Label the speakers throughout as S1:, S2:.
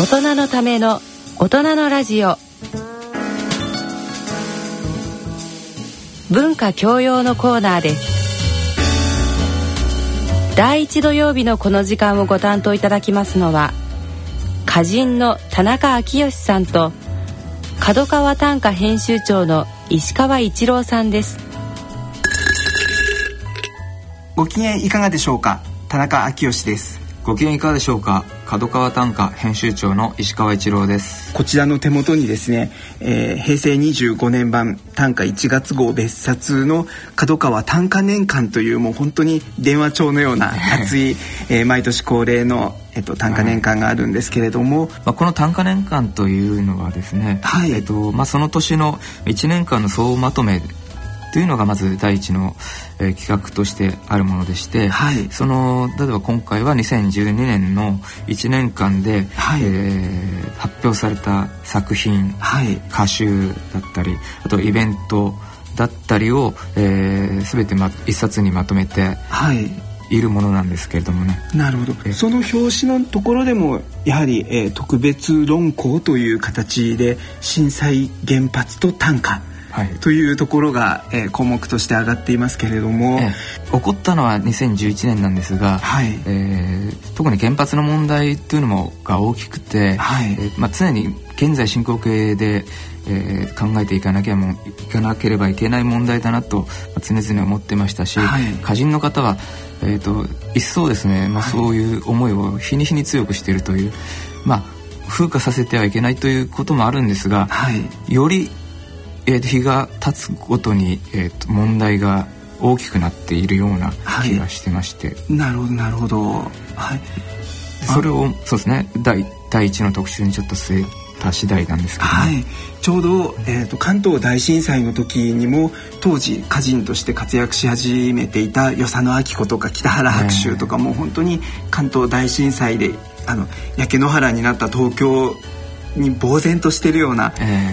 S1: 大人のための大人のラジオ。文化教養のコーナーです。第一土曜日のこの時間をご担当いただきますのは歌人の田中昭義さんと角川短歌編集長の石川一郎さんです。
S2: ご機嫌いかがでしょうか？田中昭義です。
S3: ご機嫌いかがでしょうか？角川短歌編集長の石川一郎です。
S2: こちらの手元にですね、えー、平成25年版短歌1月号別冊の角川短歌年間というもう本当に電話帳のような 熱い、えー、毎年恒例のえっと、短歌年間があるんですけれども、
S3: まあ、この短歌年間というのはですね、はい。えっとまあ、その年の1年間の総まとめというのがまず第一の、えー、企画としてあるものでして、はい、その例えば今回は2012年の1年間で、はい、えー、発表された作品、はい、歌集だったりあとイベントだったりを、えー、全て、ま、一冊にまとめて、はい。いるものなんですけれどもね。
S2: なるほど。その表紙のところでもやはり、えー、特別論考という形で震災原発と短歌はい、というところが、えー、項目として上がっていますけれども、え
S3: え、起こったのは2011年なんですが、はい、えー、特に原発の問題というのもが大きくて、はい、えー、まあ、常に現在進行形で、えー、考えていかなきゃもいかなければいけない問題だなと、まあ、常々思ってましたし、はい、歌人の方は、えーと、一層ですね、まあ、そういう思いを日に日に強くしているという、まあ、風化させてはいけないということもあるんですが、はい、よりえー、日が経つごとに、えーと、問題が大きくなっているような気がしてまして、は
S2: い、なるほどなるほど。はい。
S3: それをそうですね。第第一の特集にちょっと据えた次第なんですけど、ね、はい、
S2: ちょうど、えーと、関東大震災の時にも当時歌人として活躍し始めていた与謝野明子とか北原白秋とかも本当に関東大震災であの焼け野原になった東京に呆然としているような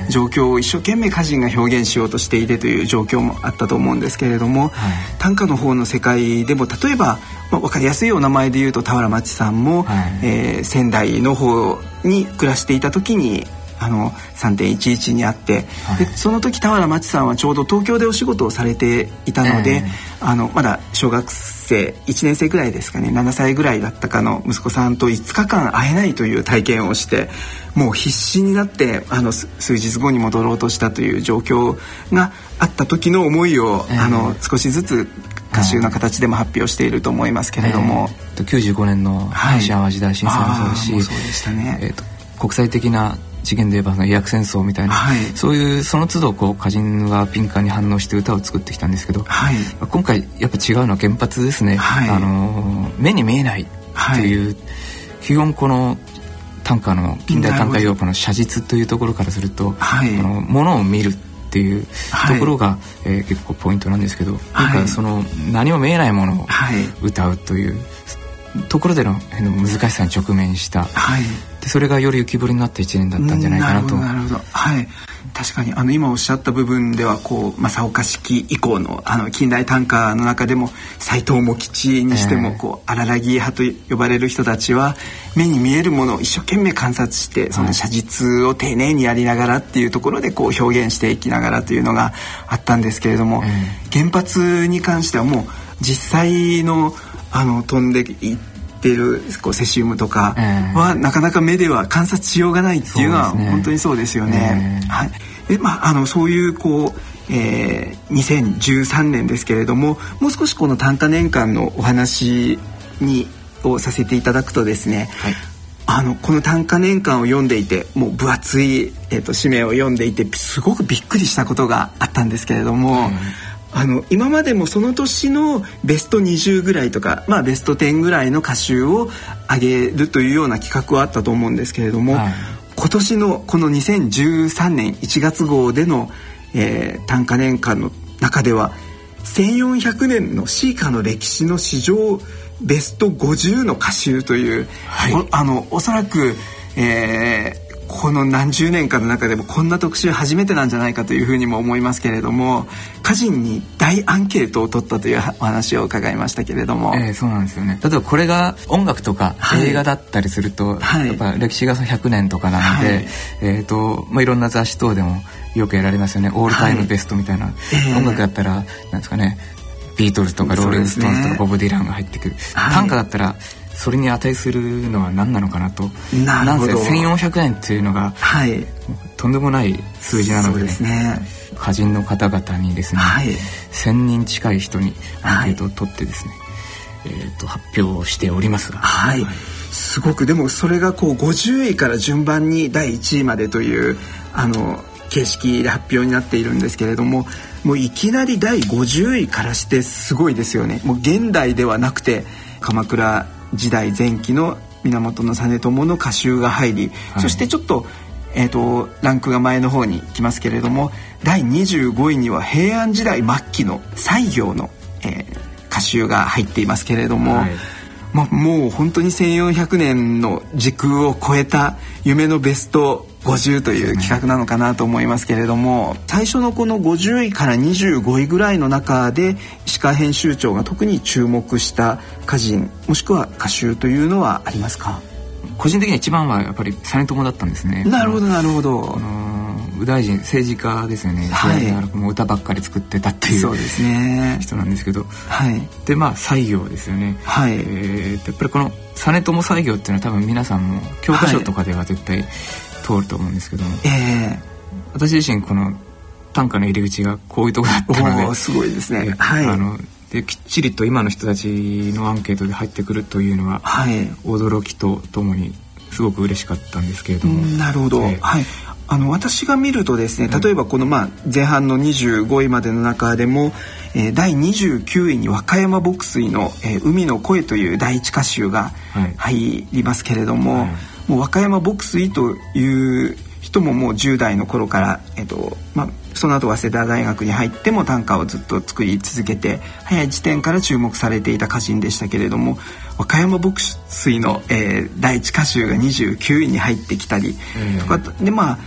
S2: 状況を一生懸命歌人が表現しようとしていてという状況もあったと思うんですけれども、はい、短歌の方の世界でも例えば、まあ、分かりやすいお名前で言うと俵町さんも、はい、えー、仙台の方に暮らしていた時にあの3.11にあって、はい、でその時俵町さんはちょうど東京でお仕事をされていたので、えー、あのまだ小学生1年生ぐらいですかね7歳ぐらいだったかの息子さんと5日間会えないという体験をしてもう必死になってあの数日後に戻ろうとしたという状況があった時の思いを、えー、あの少しずつ歌集の形でも発表していると思いますけれども、
S3: えー、95年の阪神・淡路大震災もそうですし、はい、そうでしたね、えーと国際的な事件で言えば医薬戦争みたいな、はい、そういうその都度こう歌人は敏感に反応して歌を作ってきたんですけど、はい、今回やっぱ違うのは原発ですね、はい、あの目に見えないっていう、基本この短歌の近代短歌用語の写実というところからすると、はい、あのものを見るっていうところが、はい、えー、結構ポイントなんですけど、今回その何も見えないものを歌うという、ところでの難しさに直面した、はい、でそれがより浮き彫りになった一年だったんじゃないかなと。
S2: なるほどはい。確かにあの今おっしゃった部分ではこう正岡式以降のあの近代短歌の中でも斎藤茂吉にしてもこう、荒らぎ派と呼ばれる人たちは目に見えるものを一生懸命観察してその写実を丁寧にやりながらっていうところでこう表現していきながらというのがあったんですけれども、原発に関してはもう実際のあの飛んでいってるこうセシウムとかは、なかなか目では観察しようがないっていうのは本当にそうですよね。はい、でまああのそういうこうえー、2013年ですけれどももう少しこの短歌年間のお話にをさせていただくとですね、はい、あのこの短歌年間を読んでいてもう分厚い、えーと、紙面を読んでいてすごくびっくりしたことがあったんですけれども、あの今までもその年のベスト20ぐらいとか、まあ、ベスト10ぐらいの歌集を上げるというような企画はあったと思うんですけれども、はい、今年のこの2013年1月号での、えー、短歌年間の中では1400年のシーカの歴史の史上ベスト50の歌集という、はい、あのおそらく、えー、この何十年かの中でもこんな特集初めてなんじゃないかというふうにも思いますけれども歌人に大アンケートを取ったというお話を伺いましたけれども、
S3: えー、そうなんですよね。例えばこれが音楽とか映画だったりすると、はい、やっぱ歴史が100年とかなので、はい、えーとまあ、いろんな雑誌等でもよくやられますよね。オールタイムベストみたいな、はいえ。ー、音楽だったらなんですかねビートルズとかローリング・ストーンズとかボブ・ディランが入ってくる、短歌だったらそれに値するのは何なのかなと。
S2: な
S3: ぜ1400円っていうのが、
S2: はい、
S3: とんでもない数字なので
S2: ですね。
S3: 歌人の方々にですね、はい、1,000人近い人にアンケートを取ってですね、はい、えー、と発表しておりますが。
S2: はい、すごくでもそれがこう50位から順番に第1位までというあの形式で発表になっているんですけれどももういきなり第50位からしてすごいですよね。もう現代ではなくて鎌倉時代前期の源実朝の歌集が入り、はい、そしてちょっと,、えーと、ランクが前の方に来ますけれども第25位には平安時代末期の西行の、えー、歌集が入っていますけれども。はいまあ、もう本当に1400年の時空を超えた夢のベスト50という企画なのかなと思いますけれども最初のこの50位から25位ぐらいの中で石川編集長が特に注目した歌人もしくは歌集というのはありますか？
S3: 個人的には一番はやっぱり実朝だったんですね。
S2: なるほどなるほど。
S3: 右大臣政治家ですよね、はい、もう歌ばっかり作ってたっていう
S2: そうですね。
S3: 人なんですけど、
S2: はい、
S3: でまあ西行ですよね、
S2: はい。え
S3: ー、やっぱりこの実朝西行っていうのは多分皆さんも教科書とかでは絶対、はい通ると思うんですけども、
S2: え。ー、
S3: 私自身この短歌の入り口がこういうとこだったの
S2: ですごいですね、はい、
S3: あのできっちりと今の人たちのアンケートで入ってくるというのは、
S2: はい、
S3: 驚きとともにすごく嬉しかったんですけれども。
S2: なるほど、えー、はい。あの私が見るとですね例えばこのまあ前半の25位までの中でも、えー、第29位に和歌山牧水の、えー「海の声」という第一歌集が入りますけれども、はいもう和歌山牧水という人ももう10代の頃から、えっとまあ、その後早稲田大学に入っても短歌をずっと作り続けて早い時点から注目されていた歌人でしたけれども和歌山牧水の、えー、第一歌集が29位に入ってきたりとか、でまあ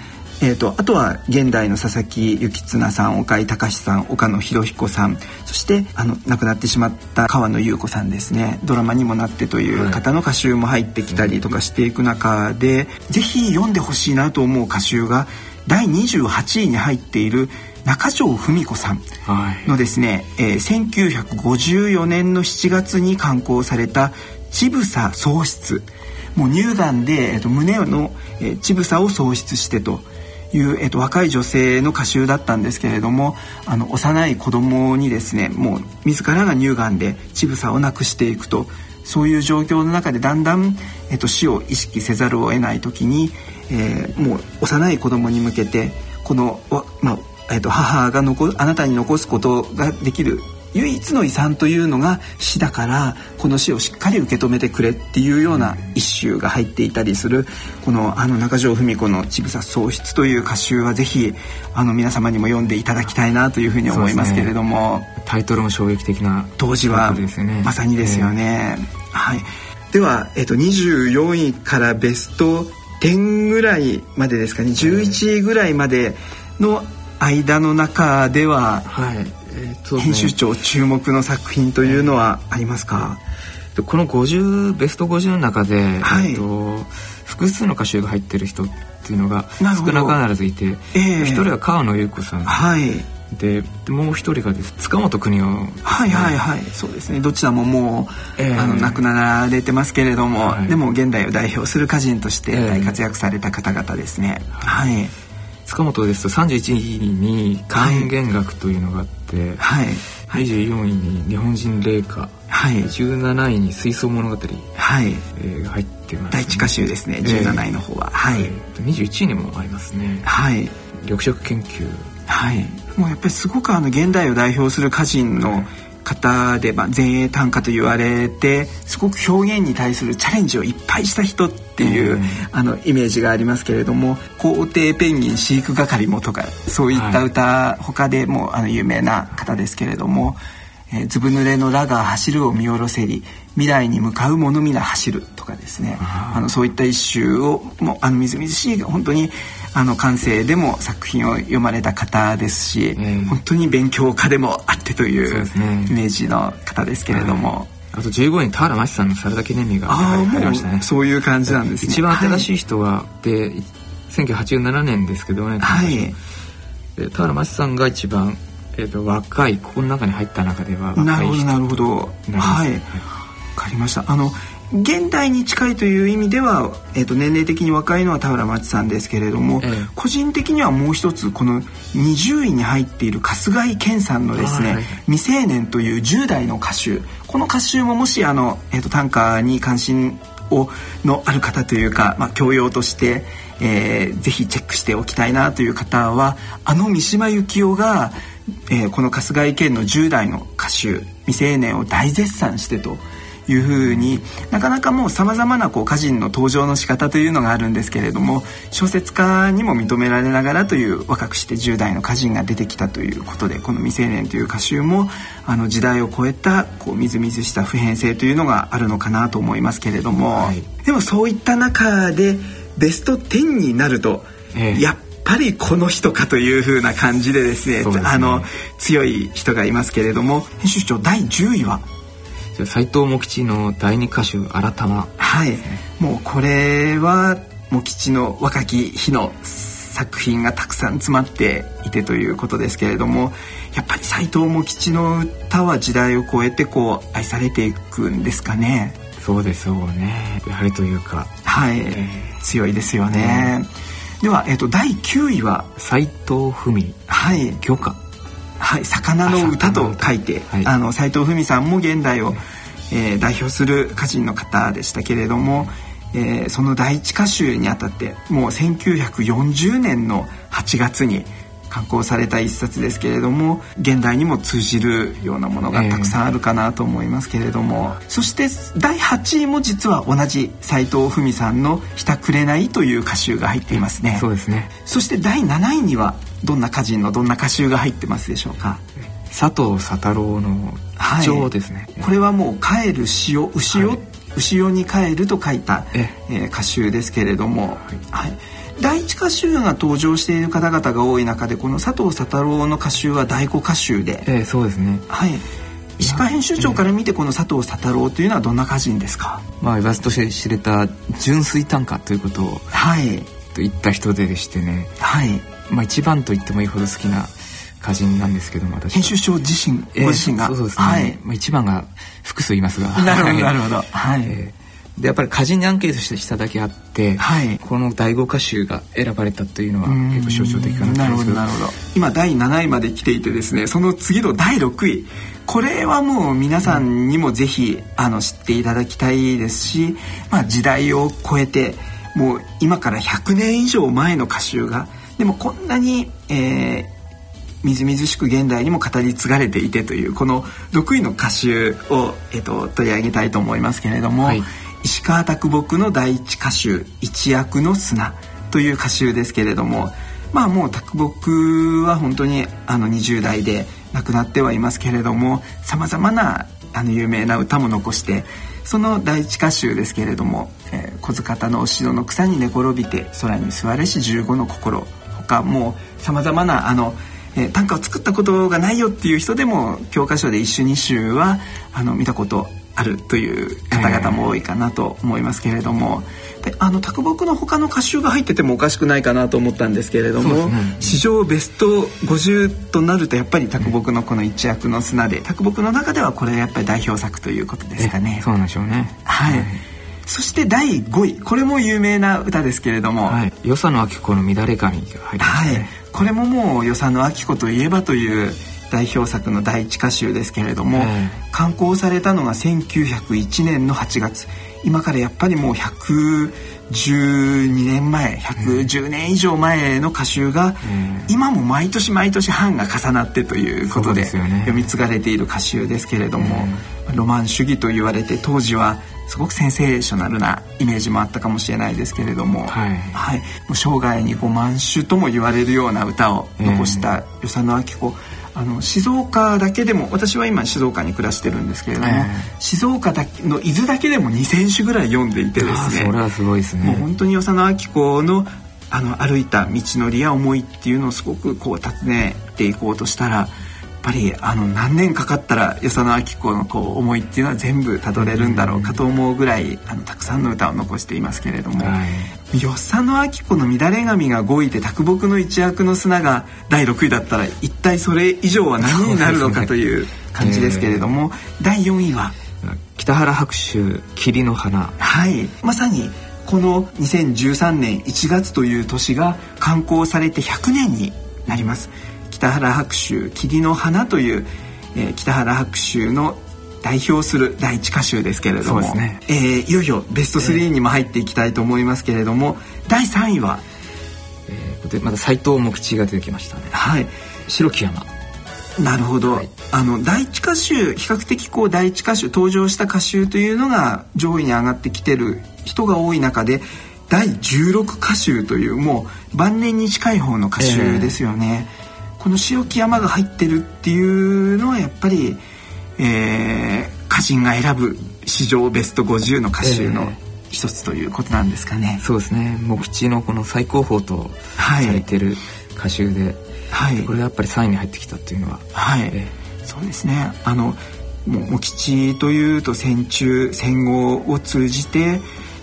S2: えーと、あとは現代の佐々木幸綱さん岡井隆さん岡野博彦さんそしてあの亡くなってしまった川野優子さんですね。ドラマにもなってという方の歌集も入ってきたりとかしていく中で、はい、ぜひ読んでほしいなと思う歌集が第28位に入っている中条文子さんのですね、はい、えー、1954年の7月に刊行された「ちぶさ喪失」もう乳がんで、えーと、胸の、えー、乳房を喪失してという、えっと、若い女性の歌集だったんですけれどもあの幼い子供にですねもう自らが乳がんで乳房をなくしていくとそういう状況の中でだんだん、えっと、死を意識せざるを得ない時に、えー、もう幼い子供に向けてこの、まあえっと、母が残あなたに残すことができる唯一の遺産というのが死だからこの死をしっかり受け止めてくれっていうような一首が入っていたりするこのあの中条文子の「ちぐさ喪失」という歌集はぜひあの皆様にも読んでいただきたいなというふうに思いますけれども、
S3: ね、タイトルも衝撃的な。
S2: 当時はまさにですよね。えー、はい、では、えっと、24位からベスト10ぐらいまでですかね。11位ぐらいまでの間の中では、
S3: はい
S2: えーね、編集長注目の作品というのはありますか、
S3: うん、この50ベスト50の中で、はい、えっと、複数の歌集が入ってる人っていうのが少なからずいて一、え。ー、人は川野優子さん、
S2: はい、
S3: でもう一人がです。塚本邦夫、ね、
S2: はいはいはい。そうですね。どちらももう、えー、あの亡くなられてますけれども、はい、でも現代を代表する歌人として大活躍された方々ですね、えー、はい
S3: 塚本です。と31位に還元学というのがあって、
S2: はい、
S3: 24位に日本人霊歌、
S2: はい、
S3: 17位に水槽物語、
S2: はい。
S3: えー、入ってます、ね、
S2: 第一歌集ですね。17位の方は、はい、え
S3: ー、21位にもありますね。
S2: はい。
S3: 緑色研究。
S2: はい。もうやっぱりすごくあの現代を代表する歌人の、方で、まあ、前衛短歌と言われてすごく表現に対するチャレンジをいっぱいした人っていう、うん、あのイメージがありますけれども「皇帝ペンギン飼育係も」とかそういった歌、はい、他でもあの有名な方ですけれども。えー、ずぶ濡れのラが走るを見下ろせり未来に向かう者皆走るとかですねあのそういった一首をもうあのみずみずしい本当にあの感性でも作品を読まれた方ですし、うん、本当に勉強家でもあってというイメージの方ですけれども。
S3: あと15位田原町さんのサラダ記念日がありましたね。
S2: そういう感じなんですね。
S3: 一番新しい人は、はい、で1987年ですけどね。はい。田原町さんが一番えーと、若いここの中に入った中では
S2: なるほどなるほどはい、わかりましたあの現代に近いという意味では、えーと、年齢的に若いのは田原町さんですけれども、ええ、個人的にはもう一つこの20位に入っている春日井健さんのですね「未成年」という10代の歌手。この歌集ももしあの、えーと、短歌に関心をのある方というか、まあ、教養として、えー、ぜひチェックしておきたいなという方はあの三島由紀夫がえー、この春日井健の10代の歌手未成年を大絶賛してというふうになかなかもうさまざまなこう歌人の登場の仕方というのがあるんですけれども小説家にも認められながらという若くして10代の歌人が出てきたということでこの「未成年」という歌集もあの時代を超えたこうみずみずした普遍性というのがあるのかなと思いますけれども、はい、でもそういった中でベスト10になると、ええ、やっぱりこの人かというふうな感じでですね、ね、あの強い人がいますけれども編集長第10位は？
S3: 斎藤茂吉の第二歌集「新玉」
S2: はい、もうこれは茂吉の若き日の作品がたくさん詰まっていてということですけれどもやっぱり斎藤茂吉の歌は時代を超えてこう愛されていくんですかね。
S3: そうですよね。やはりというか。
S2: はい、えー、強いですよね、では、えーと、第9位は？
S3: 斎藤文
S2: はい。
S3: 許可
S2: はい魚の歌と書いて、はい、あの斉藤文さんも現代を、えー、代表する歌人の方でしたけれども、えー、その第一歌集にあたってもう1940年の8月に刊行された一冊ですけれども現代にも通じるようなものがたくさんあるかなと思いますけれども、えー、そして第8位も実は同じ斉藤文さんの「ひたくれない」という歌集が入っていますね。
S3: そうですね。
S2: そして第7位にはどんな歌人のどんな歌集が入ってますでしょうか？
S3: 佐藤佐太郎の貴重ですね、
S2: はい、これはもう「帰る潮牛を、はい、牛尾に帰る」と書いた、ええ。ー、歌集ですけれども、はい、はい。第一歌集が登場している方々が多い中でこの佐藤佐太郎の歌集は第五歌集で、
S3: えー、そうですね。
S2: はい。石川編集長から見てこの佐藤佐太郎というのはどんな歌人ですか？
S3: まあ言わずとして知れた純粋短歌ということをはい。と言った人でしてね。はいまあ一番と言ってもいいほど好きな歌人なんですけども私
S2: 編集長自身、ご自身が、
S3: そうですね、はい、まあ一番が複数いますが。
S2: なるほど なるほど。はい、
S3: えーでやっぱり歌人にアンケートしてしただけあって、はい、この第五歌集が選ばれたというのは結構象徴的かな
S2: なるほどなるほど。今第7位まで来ていてですねその次の第6位。これはもう皆さんにもぜひあの知っていただきたいですし、まあ、時代を超えてもう今から100年以上前の歌集がでもこんなに、えー、みずみずしく現代にも語り継がれていてというこの6位の歌集を、えーと、取り上げたいと思いますけれども、はい、石川啄木の第一歌集「一躍の砂」という歌集ですけれどもまあもう啄木は本当にあの20代で亡くなってはいますけれどもさまざまなあの有名な歌も残してその第一歌集ですけれども「えー、小塚田のお城の草に寝転びて空に座れし十五の心」他もうさまざまなあの、えー、短歌を作ったことがないよっていう人でも教科書で一首二首はあの見たことあるという方々も多いかなと思いますけれども、えー、であの卓木の他の歌集が入っててもおかしくないかなと思ったんですけれども、ね、史上ベスト50となるとやっぱり卓木のこの一躍の砂で卓木の中ではこれやっぱり代表作ということですかね。
S3: そうなんでしょうね。
S2: はい、はいそして第5位これも有名な歌ですけれども、はい、
S3: 与謝野明子の乱れ髪が入りま
S2: すね、はい、これももう与謝野明子といえばという代表作の第一歌集ですけれども、刊行されたのが1901年の8月。今からやっぱりもう112年前110年以上前の歌集が、今も毎年毎年版が重なってということで読み継がれている歌集ですけれども、ロマン主義と言われて当時はすごくセンセーショナルなイメージもあったかもしれないですけれども、はい、はい、もう生涯に5万首とも言われるような歌を残した与謝野明子あの静岡だけでも私は今静岡に暮らしてるんですけれども、えー、静岡だけの伊豆だけでも2,000種ぐらい読んでいてですね。
S3: それはすごいですね。
S2: もう本当に与謝野明子のあの歩いた道のりや思いっていうのをすごくこう尋ねていこうとしたらぱりあの何年かかったら与謝野明子のこう思いっていうのは全部たどれるんだろうかと思うぐらいあのたくさんの歌を残していますけれども、はい、与謝野明子の乱れ髪が5位で卓木の一躍の砂が第6位だったら一体それ以上は何になるのかという 感じですけれども、えー、第4位は
S3: 北原白秋霧の花。
S2: はい。まさにこの2013年1月という年が刊行されて100年になります北原白秋霧の花という、えー、北原白秋の代表する第一歌集ですけれども、ね。えー、いよいよベスト3にも入っていきたいと思いますけれども、えー、第3位は、
S3: えー、でまだ斎藤茂吉が出てきましたね。
S2: はい。
S3: 白木山。
S2: なるほど、はい、あの第一歌集比較的こう第一歌集登場した歌集というのが上位に上がってきてる人が多い中で第16歌集というもう晩年に近い方の歌集ですよね、えーこの白木山が入ってるっていうのはやっぱり、えー、歌人が選ぶ史上ベスト50の歌集の一つということなんですかね。
S3: えー、そうですね。茂吉のこの最高峰とされてる歌集で、はい、これやっぱり3位に入ってきたっていうのは。
S2: はい、えー、そうですね。あのもう茂吉というと戦中戦後を通じて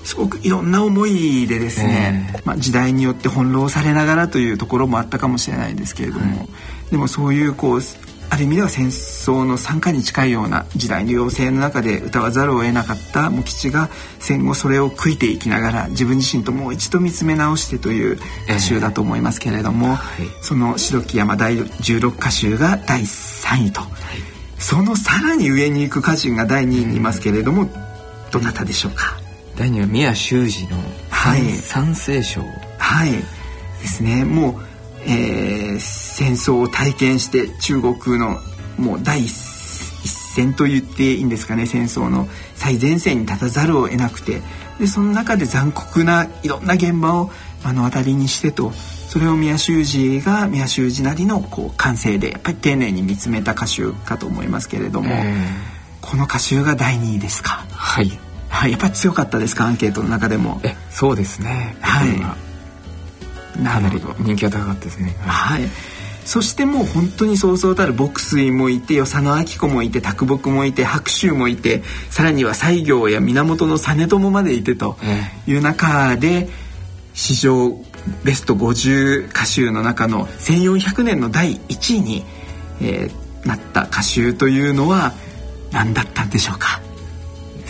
S2: すごくいろんな思いでですね、えー、まあ、時代によって翻弄されながらというところもあったかもしれないですけれども、はい、でもそういうこうある意味では戦争の参加に近いような時代の要請の中で歌わざるを得なかった茂吉が戦後それを悔いていきながら自分自身ともう一度見つめ直してという歌集だと思いますけれども、えーはい、その白木山第16歌集が第3位と、はい、そのさらに上に行く歌人が第2位にいますけれどもどなたでしょうか？
S3: 第2は宮修司のはい、三聖書。
S2: はい。ですね。もう、えー、戦争を体験して中国のもう第一線と言っていいんですかね。戦争の最前線に立たざるを得なくて。でその中で残酷ないろんな現場を目の当たりにしてと。それを宮修司が宮修司なりのこう感性でやっぱり丁寧に見つめた歌集かと思いますけれども、えー、この歌集が第2位ですか。
S3: はい
S2: はい、やっぱり強かったですか？アンケートの中でも。
S3: えそうですね。はい。かなり人気が高かったですね。
S2: はい、はい、そしてもう本当にそうそうたる牧水もいて与謝野明子もいて卓木もいて白秋もいてさらには西行や源実朝までいてという中で、史上ベスト50歌集の中の1400年の第1位に、えー、なった歌集というのは何だったんでしょうか？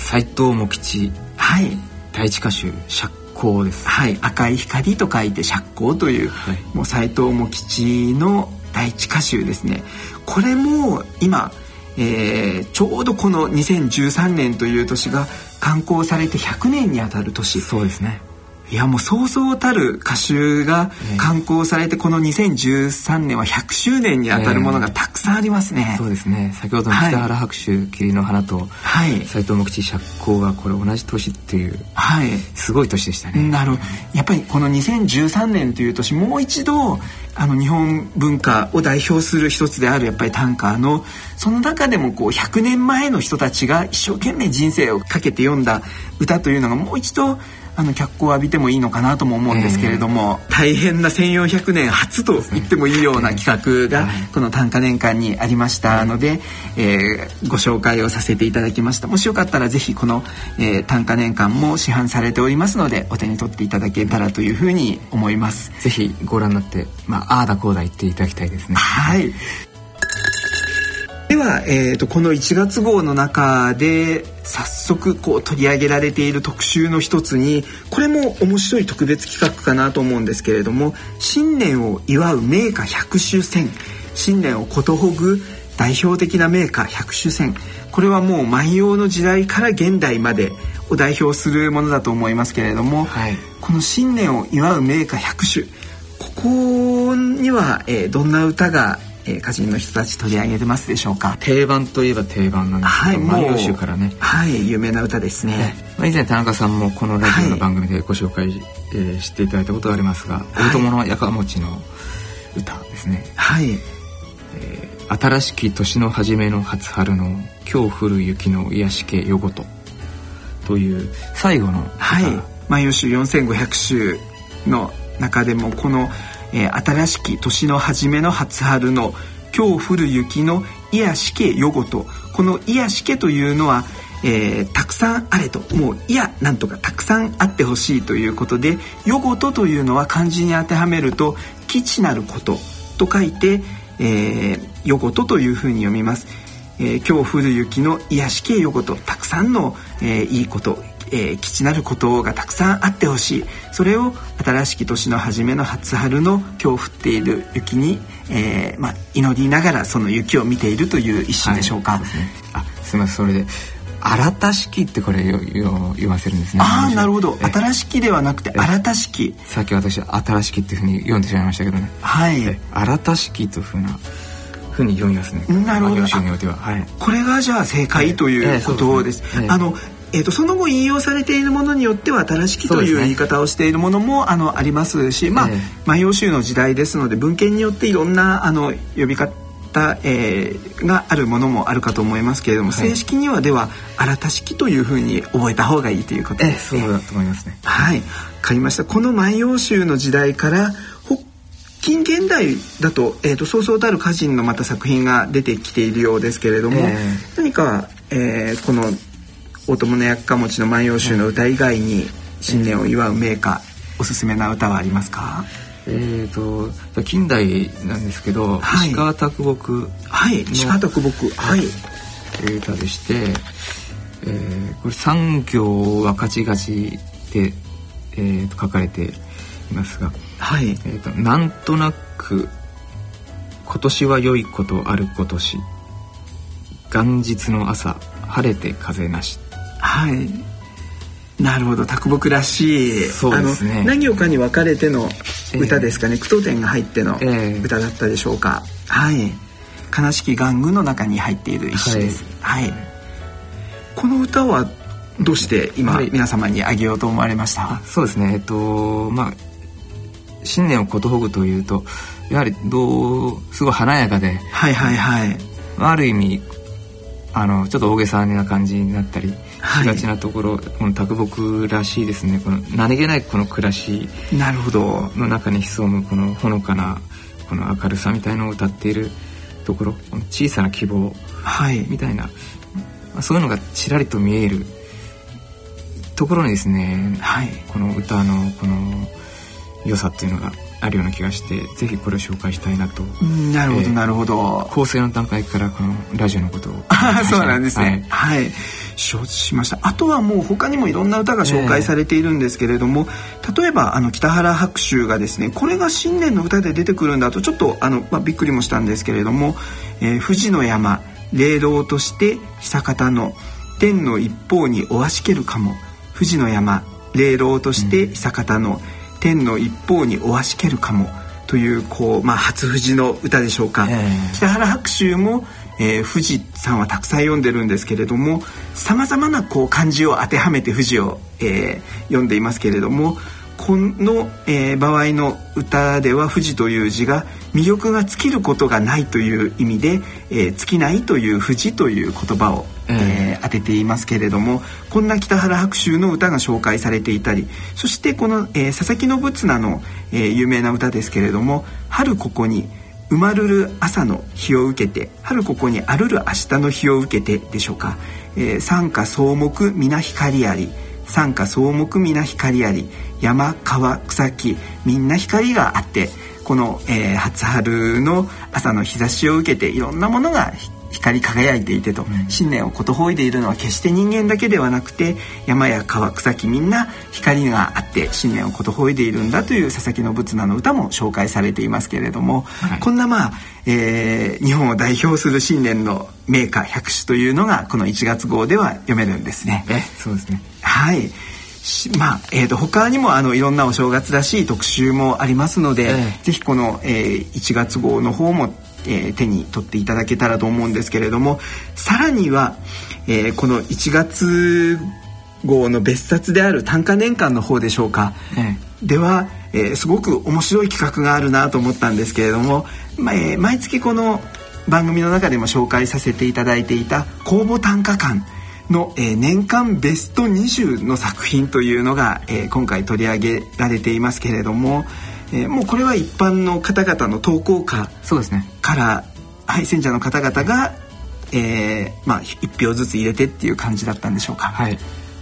S3: 斎藤茂吉。
S2: はい。
S3: 第一歌手釈光です。
S2: はい。赤い光と書いて釈光という、はい、もう斎藤茂吉の第一歌集ですね。これも今えー、ちょうどこの2013年という年が刊行されて100年にあたる年。
S3: そうですね
S2: いやもうそうそうたる歌集が刊行されてこの2013年は100周年にあたるものがたくさんありますね、
S3: えー、そうですね。先ほどの北原白秋霧の花と斎藤茂吉釈光がこれ同じ年っていうはい。すごい年でしたね。
S2: なるやっぱりこの2013年という年もう一度あの日本文化を代表する一つであるやっぱり短歌のその中でもこう100年前の人たちが一生懸命人生をかけて読んだ歌というのがもう一度あの脚光を浴びてもいいのかなとも思うんですけれども、えー、大変な1400年初と言ってもいいような企画がこの短歌年間にありましたので、えー、ご紹介をさせていただきました。もしよかったらぜひこの、えー、短歌年間も市販されておりますのでお手に取っていただけたらというふうに思います。
S3: ぜひご覧になってまあああだこうだ言っていただきたいですね。
S2: はいでは、えーと、この1月号の中で早速こう取り上げられている特集の一つにこれも面白い特別企画かなと思うんですけれども新年を祝う名家百種選新年をことほぐ代表的な名家百種選これはもう万葉の時代から現代までを代表するものだと思いますけれども、はい、この新年を祝う名家百種ここには、えー、どんな歌がえー、歌人の人たち取り上げてますでしょうか？
S3: 定番といえば定番なんですけど、はい、万葉集からね。
S2: はい有名な歌ですね、
S3: まあ、以前田中さんもこのラジオの番組でご紹介、はい、えー、していただいたことがありますが「大友のやかもち」の歌ですね。
S2: はい、
S3: えー新しき年の初めの初春の今日降る雪の癒し系よごとという最後の
S2: はい「万葉集4500首」の中でもこの、えー、新しき年の初めの初春の今日降る雪の癒し家よごと。この癒し家というのは、えー、たくさんあれと。もういやなんとかたくさんあってほしいということでよごとというのは漢字に当てはめると基地なることと書いて、えー、よごとというふうに読みます。えー、今日降る雪の癒し系よごと。たくさんの、えー、いいこと。えー、基地なることがたくさんあってほしいそれを新しき年の初めの初春の今日降っている雪に、えーまあ、祈りながらその雪を見ているという一心でしょうか。はい、すね、
S3: あすみませんそれで新たしきってこれよよ言わせるんですね。
S2: ああなるほど。新しきではなくて新たしき。
S3: さっき私新しきっていうふうに読んでしまいましたけどね。
S2: はい。
S3: 新たしきというふうな。ふうに読みますね。
S2: なるほど。はい。これがじゃあ正解ということです。あのえーと、その後引用されているものによっては新しきという言い方をしているものも、ね、あのありますし、まあ、えー、万葉集の時代ですので文献によっていろんなあの呼び方えー、があるものもあるかと思いますけれども、はい、正式にはでは新たしきというふうに覚えた方がいいということで。す、
S3: ね、えー、そうだと思いますね。
S2: はい、わかりました。この万葉集の時代から近現代だと,、えーと、そうそうたる歌人のまた作品が出てきているようですけれども、えー、何か、えー、この大友の薬家持ちの万葉集の歌以外に新年を祝う名歌、おすすめな歌はありますか？
S3: えーと、近代なんですけど、はい、石川啄木
S2: はい石川啄木はい。
S3: 歌でして、えー、これ産業は勝ち勝ちで、えー、と書かれていますが、
S2: はい。え
S3: ーと、なんとなく今年は良いことある今年元日の朝晴れて風なし
S2: はい。なるほど卓木らしい
S3: そうですね。
S2: 何行かに分かれての歌ですかね、えー、句読点が入っての歌だったでしょうか、えー、はい。悲しき玩具の中に入っている一詩です、はい、はい、この歌はどうして今、皆様にあげようと思われました？
S3: そうですね。えっとまあ新年をことほぐというとやはりどうすごい華やかで
S2: はいはいはい。
S3: ある意味あのちょっと大げさな感じになったりしがちなところ、はい、この卓木らしいですね。この何気ないこの暮らし
S2: なるほど。
S3: の中に潜むこのほのかなこの明るさみたいのを歌っているところ小さな希望みたいな、はい、そういうのがちらりと見えるところにですね、
S2: はい、
S3: この歌のこの良さっていうのがあるような気がしてぜひこれを紹介したいなと。
S2: なるほど、えー、なるほど。
S3: 構成の段階からこのラジオのことを。
S2: そうなんですね。はい、はい、承知しました。あとはもう他にもいろんな歌が紹介されているんですけれども、えー、例えばあの北原白秋がですねこれが新年の歌で出てくるんだとちょっとあの、まあ、びっくりもしたんですけれども「えー、富士の山霊道として久方の天の一方におわしけるかも。富士の山霊道として久方の、うん天の一方におわしけるかもというこう、まあ、初富士の歌でしょうか、北原白秋も、えー、富士さんはたくさん読んでるんですけれどもさまざまなこう漢字を当てはめて富士を、えー、読んでいますけれどもこの、えー、場合の歌では「富士」という字が魅力が尽きることがないという意味で「えー、尽きない」という「富士」という言葉を、えー、当てていますけれどもこんな北原白秋の歌が紹介されていたりそしてこの、えー、佐々木信綱の、えー、有名な歌ですけれども「春ここに生まるる朝の日を受けて春ここにあるる明日の日を受けて」でしょうか「えー、山下草木皆光あり」山下草木皆光あり山川草木みんな光があってこの、えー、初春の朝の日差しを受けていろんなものが光り輝いていてと、うん、新年をことほいでいるのは決して人間だけではなくて山や川草木みんな光があって新年をことほいでいるんだという佐々木信綱の歌も紹介されていますけれども、はい、こんなまあ、えー、日本を代表する新年の名歌百首というのがこの1月号では読めるんですね。
S3: えそうですね。
S2: はい。まあえーと、他にもあのいろんなお正月らしい特集もありますので、えー、ぜひこの、えー、1月号の方もえー、手に取っていただけたらと思うんですけれどもさらには、えー、この1月号の別冊である短歌年間の方でしょうか、ええ、では、えー、すごく面白い企画があるなと思ったんですけれども、まあえー、毎月この番組の中でも紹介させていただいていた公募短歌館の、えー、年間ベスト20の作品というのが、えー、今回取り上げられていますけれども、えー、もうこれは一般の方々の投稿歌
S3: そうですね
S2: から配選者の方々が、えー、まあ一票ずつ入れてっていう感じだったんでしょうか。
S3: はい。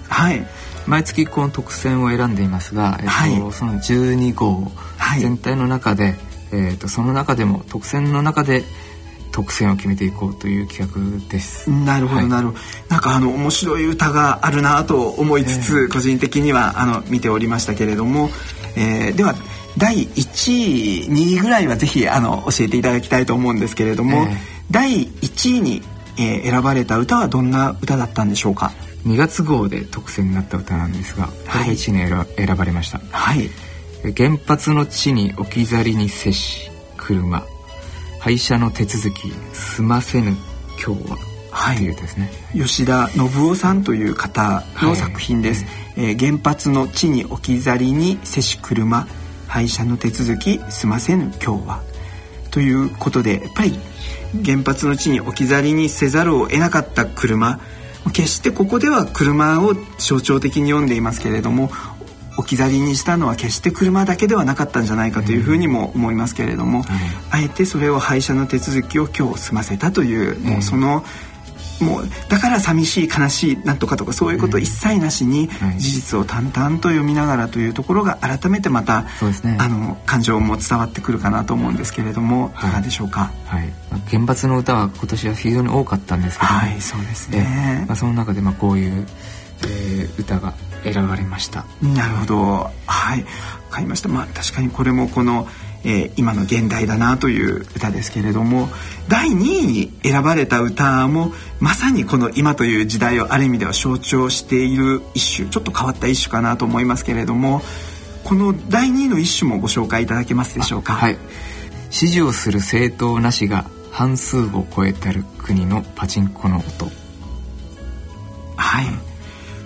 S2: はい。
S3: 毎月この特選を選んでいますが、えっと、はい、その12号全体の中で、はい、えっとその中でも特選の中で特選を決めていこうという企画です。
S2: なるほど、はい、なるほど。なんかあの面白い歌があるなと思いつつ、えー、個人的にはあの見ておりましたけれども、えー、では第1位2位ぐらいはぜひあの教えていただきたいと思うんですけれども、えー、第1位に、えー、選ばれた歌はどんな歌だったんでしょうか
S3: ？2月号で特選になった歌なんですが、これが1位に選ばれました。
S2: はい。
S3: 原発の地に置き去りに接し車。廃車の手続き済ませぬ今日は。はい、ですね。
S2: 吉田信夫さんという方の作品です、はい、えー、原発の地に置き去りにせし車廃車の手続き済ませぬ今日は。ということでやっぱり原発の地に置き去りにせざるを得なかった車決してここでは車を象徴的に読んでいますけれども置き去りにしたのは決して車だけではなかったんじゃないかというふうにも思いますけれども、あえてそれを廃車の手続きを今日済ませたという、もうそのもうだから寂しい悲しいなんとかとかそういうこと一切なしに事実を淡々と読みながらというところが改めてまた、ね、あの感情も伝わってくるかなと思うんですけれども、い、かがでしょうか、
S3: はい、原発の歌は今年は非常に多かったんですけども、
S2: はい、そうですね、
S3: まあ、その中でまあこういう、えー、歌が選ばれました。
S2: なるほど。はい。わかりました。まあ確かにこれもこの、えー、今の現代だなという歌ですけれども第2位に選ばれた歌もまさにこの今という時代をある意味では象徴している一首ちょっと変わった一首かなと思いますけれどもこの第2位の一首もご紹介いただけますでしょうか？
S3: はい。支持をする政党なしが半数を超えたる国のパチンコの音。
S2: はい。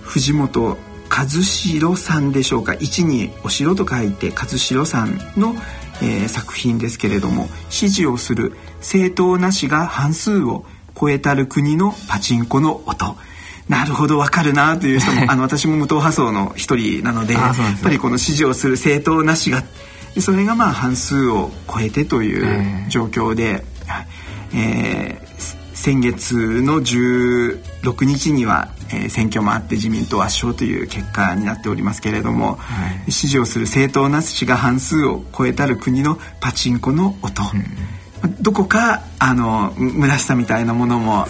S2: 藤本和城さんでしょうか？一にお城と書いて和城さんの、えー、作品ですけれども支持をする政党なしが半数を超えたる国のパチンコの音。なるほどわかるなという人もあの私も無党派層の一人なのでやっぱりこの支持をする政党なしがそれがまあ半数を超えてという状況で、えー、先月の16日には、えー、選挙もあって自民党圧勝という結果になっておりますけれども、はい、支持をする政党なしが半数を超えたる国のパチンコの音、うん、どこかあの虚しさみたいなものも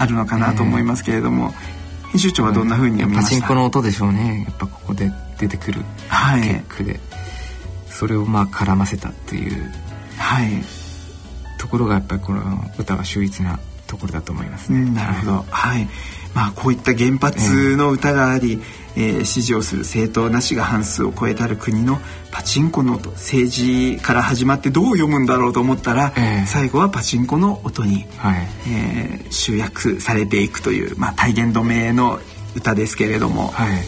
S2: あるのかなと思いますけれども、ねえー、編集長はどんなふうに読みま
S3: した？パチンコの音でしょうね。やっぱここで出てくる結句で、はい、それをまあ絡ませたっていう、はい、ところがやっぱりこの歌は秀逸なところだと思います、ね、
S2: なるほど、はい、まあこういった原発の歌があり、えー、えー、支持をする政党なしが半数を超えたる国のパチンコの音政治から始まってどう読むんだろうと思ったら、えー、最後はパチンコの音に、はい、えー、集約されていくという、まあ、体現止めの歌ですけれども、はい、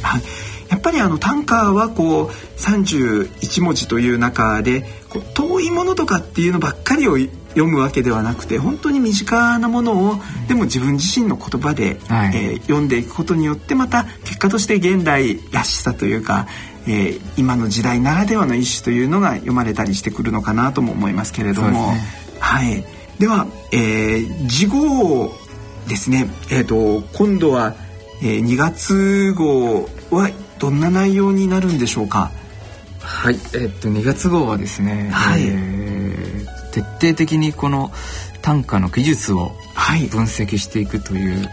S2: やっぱりあの短歌はこう31文字という中でこう遠いものとかっていうのばっかりを読むわけではなくて本当に身近なものをでも自分自身の言葉で、はい、えー、読んでいくことによってまた結果として現代らしさというか、えー、今の時代ならではの一種というのが読まれたりしてくるのかなとも思いますけれども、ね、はい、では、えー、次号ですね、えーと、今度は、えー、2月号はどんな内容になるんでしょうか？
S3: はい、えー、っと2月号はですね、はい、えー徹底的にこの短歌の技術を分析していくという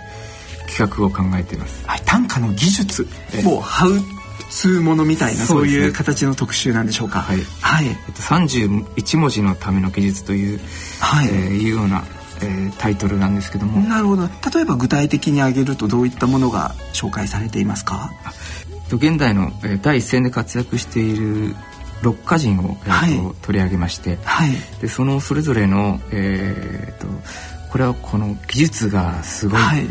S3: 企画を考えています。
S2: はい、短歌の技術もうハウツーものみたいなそう,、いう形の特集なんでしょうか。はい。
S3: はい。えっと三十一文字のための技術という、はい、えー、いうような、えー、タイトルなんですけども。
S2: なるほど。例えば具体的に挙げるとどういったものが紹介されていますか？
S3: 現代の、えー、第一線で活躍している六歌人を、えーと、はい、取り上げまして、はい、でそのそれぞれの、えーと、これはこの技術がすごい、はい、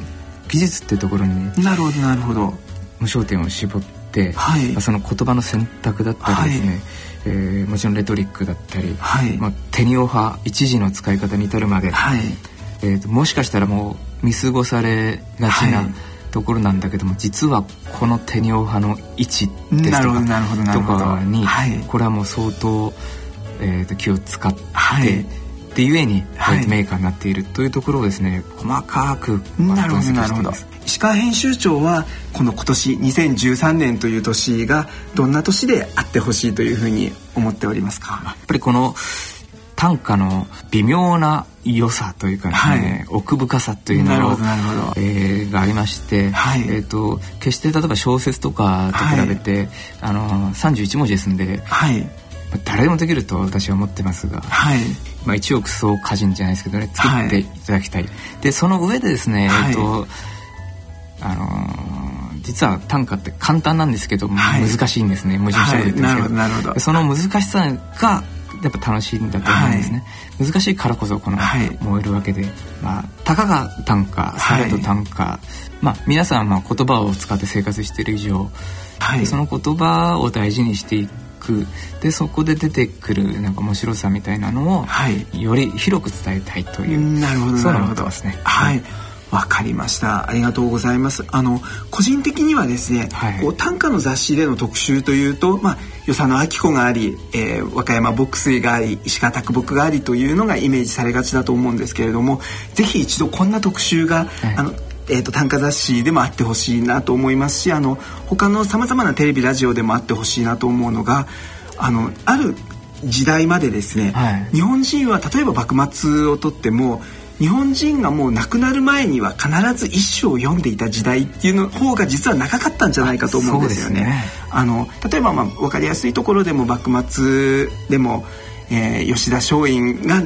S3: 技術っていうところに
S2: なるほどなるほど。
S3: 無焦点を絞って、はい、まあ、その言葉の選択だったりですね、はい、えー、もちろんレトリックだったり、はい。まあ、テニオ派一時の使い方に至るまで、はい。えーと、もしかしたらもう見過ごされがちな、ところなんだけども実はこのテニオ派の位置ですとかに、はい、これはもう相当、えーと、気を使って、はい、でゆえにホワイトメーカーになっているというところをですね。細かく
S2: なるほどなるほど。石川編集長はこの今年2013年という年がどんな年であってほしいというふうに思っておりますか？
S3: やっぱりこの短歌の微妙な良さというかね、はい、奥深さというのを、えー、がありまして、はい、えーと、決して例えば小説とかと比べて、はい、あの31文字ですんで、はい、誰でもできると私は思ってますが、はい。まあ、一億総歌人じゃないですけどね作っていただきたい。でその上でですね、えーとあのー、実は短歌って簡単なんですけど、難しいんですね。文字にしゃべってすけど,、その難しさがやっぱ楽しいんだと思うんですね、はい、難しいからこそこの燃えるわけで、まあたかが短歌されど短歌、はい、まあ皆さんまあ言葉を使って生活している以上、はい、その言葉を大事にしていく。でそこで出てくるなんか面白さみたいなのを、はい、より広く伝えたいという。
S2: なるほど
S3: なるほど。ですね。
S2: はいわかりました。ありがとうございます。あの個人的にはですね、はい、こう短歌の雑誌での特集というとまあ与謝野明子があり、えー、和歌山牧水があり石川啄木がありというのがイメージされがちだと思うんですけれどもぜひ一度こんな特集が、はい、あのえーと、短歌雑誌でもあってほしいなと思いますしあの他のさまざまなテレビラジオでもあってほしいなと思うのがあのある時代までですね、はい、日本人は例えば幕末をとっても日本人がもう亡くなる前には必ず一首を読んでいた時代っていうの方が実は長かったんじゃないかと思うんですよね。ね。あの例えばまあ分かりやすいところでも幕末でも、えー、吉田松陰が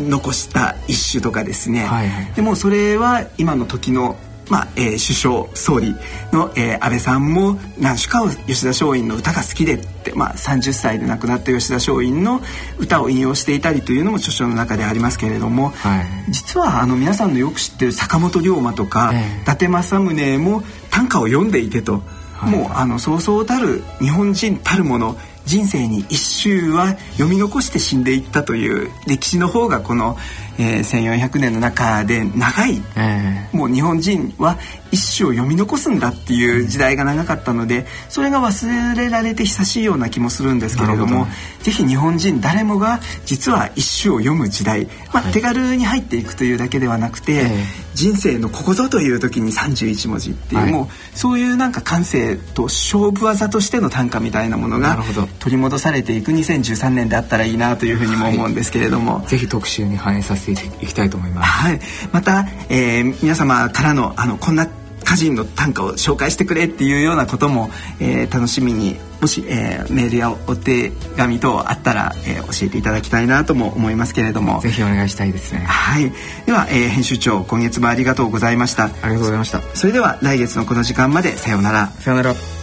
S2: 残した一首とかですね、はいはい、でもそれは今の時のまあえー、首相総理の、えー、安倍さんも何首かを吉田松陰の歌が好きでって、まあ、30歳で亡くなった吉田松陰の歌を引用していたりというのも著書の中でありますけれども、はい、実はあの皆さんのよく知ってる坂本龍馬とか、えー、伊達政宗も短歌を読んでいてと、はい、もうあのそうそうたる日本人たるもの人生に一周は読み残して死んでいったという歴史の方がこの、えー、1400年の中で長い、えー、もう日本人は一首を読み残すんだっていう時代が長かったのでそれが忘れられて久しいような気もするんですけれどもぜひ日本人誰もが実は一首を読む時代、まあ、手軽に入っていくというだけではなくて、人生のここぞという時に31文字っていう、はい、もうそういうなんか感性と勝負技としての短歌みたいなものが取り戻されていく2013年であったらいいなというふうにも思うんですけれども、
S3: はい、ぜひ特集に反映させていきたいと思います。
S2: はい、また、えー、皆様からのあのこんな歌人の短歌を紹介してくれっていうようなことも、えー、楽しみにもし、えー、メールやお手紙等あったら、えー、教えていただきたいなとも思いますけれども。
S3: ぜひお願いしたいですね。
S2: はい。では、えー、編集長今月もありがとうございました。あ
S3: りがとうございました。
S2: それでは来月のこの時間までさようなら。
S3: さようなら